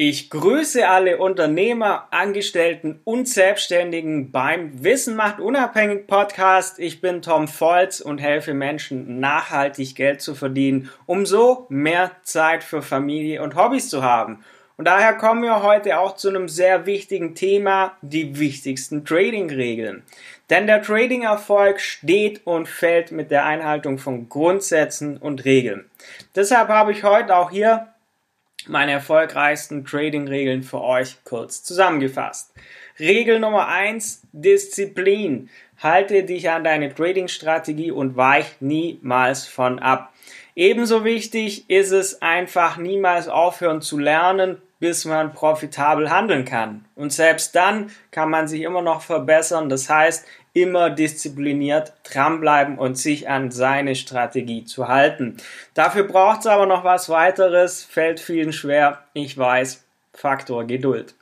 Ich grüße alle Unternehmer, Angestellten und Selbstständigen beim Wissen macht unabhängig Podcast. Ich bin Tom Volz und helfe Menschen nachhaltig Geld zu verdienen, um so mehr Zeit für Familie und Hobbys zu haben. Und daher kommen wir heute auch zu einem sehr wichtigen Thema, die wichtigsten Trading-Regeln. Denn der Trading-Erfolg steht und fällt mit der Einhaltung von Grundsätzen und Regeln. Deshalb habe ich heute auch hier meine erfolgreichsten Trading-Regeln für euch kurz zusammengefasst. Regel Nummer eins: Disziplin. Halte dich an deine Trading-Strategie und weich niemals von ab. Ebenso wichtig ist es einfach niemals aufhören zu lernen, bis man profitabel handeln kann. Und selbst dann kann man sich immer noch verbessern. Das heißt, immer diszipliniert dranbleiben und sich an seine Strategie zu halten. Dafür braucht es aber noch was weiteres, fällt vielen schwer. Ich weiß, Faktor Geduld.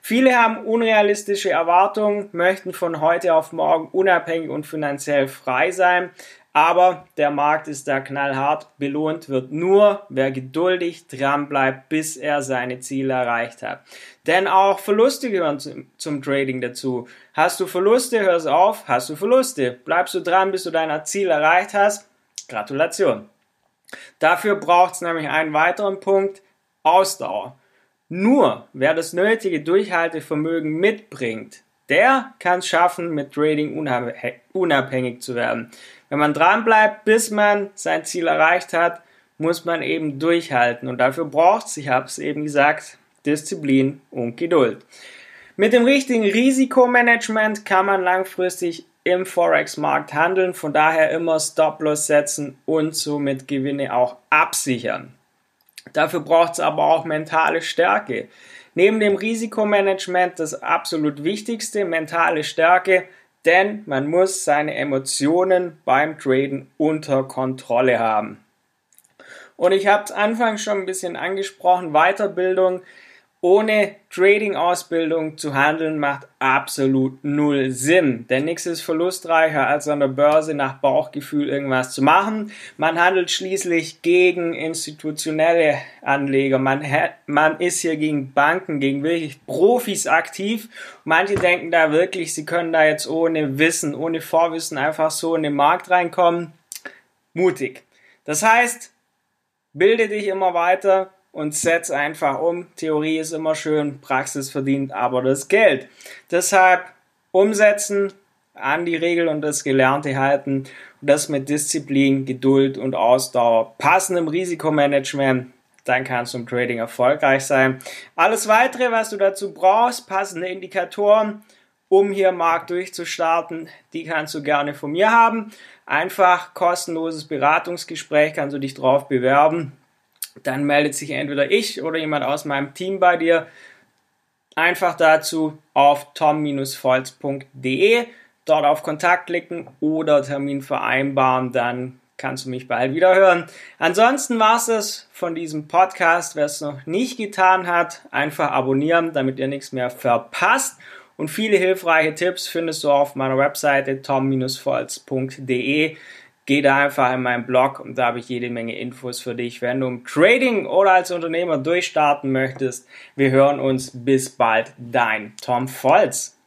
Viele haben unrealistische Erwartungen, möchten von heute auf morgen unabhängig und finanziell frei sein. Aber der Markt ist da knallhart. Belohnt wird nur, wer geduldig dran bleibt, bis er seine Ziele erreicht hat. Denn auch Verluste gehören zum, zum Trading dazu. Hast du Verluste, hörst auf. Hast du Verluste, bleibst du dran, bis du dein Ziel erreicht hast. Gratulation. Dafür braucht es nämlich einen weiteren Punkt, Ausdauer. Nur wer das nötige Durchhaltevermögen mitbringt, der kann es schaffen, mit Trading unabhängig zu werden. Wenn man dran bleibt, bis man sein Ziel erreicht hat, muss man eben durchhalten. Und dafür braucht es, ich habe es eben gesagt, Disziplin und Geduld. Mit dem richtigen Risikomanagement kann man langfristig im Forex-Markt handeln, von daher immer Stop-Loss setzen und somit Gewinne auch absichern. Dafür braucht es aber auch mentale Stärke. Neben dem Risikomanagement das absolut wichtigste, mentale Stärke, denn man muss seine Emotionen beim Traden unter Kontrolle haben. Und ich habe es anfangs schon ein bisschen angesprochen, Weiterbildung ohne Trading-Ausbildung zu handeln macht absolut null Sinn. Denn nichts ist verlustreicher, als an der Börse nach Bauchgefühl irgendwas zu machen. Man handelt schließlich gegen institutionelle Anleger. Man, man ist hier gegen Banken, gegen wirklich Profis aktiv. Manche denken da wirklich, sie können da jetzt ohne Wissen, ohne Vorwissen einfach so in den Markt reinkommen. Mutig. Das heißt, bilde dich immer weiter, und setz einfach um. Theorie ist immer schön, Praxis verdient aber das Geld. Deshalb umsetzen, an die Regel und das Gelernte halten und das mit Disziplin, Geduld und Ausdauer, passendem Risikomanagement, dann kannst du im Trading erfolgreich sein. Alles weitere, was du dazu brauchst, passende Indikatoren, um hier Markt durchzustarten, die kannst du gerne von mir haben. Einfach kostenloses Beratungsgespräch, kannst du dich drauf bewerben dann meldet sich entweder ich oder jemand aus meinem Team bei dir. Einfach dazu auf tom-volz.de, dort auf Kontakt klicken oder Termin vereinbaren, dann kannst du mich bald wieder hören. Ansonsten war es es von diesem Podcast. Wer es noch nicht getan hat, einfach abonnieren, damit ihr nichts mehr verpasst. Und viele hilfreiche Tipps findest du auf meiner Webseite tom-volz.de. Geh da einfach in meinen Blog und da habe ich jede Menge Infos für dich, wenn du im Trading oder als Unternehmer durchstarten möchtest. Wir hören uns bis bald. Dein Tom Volz.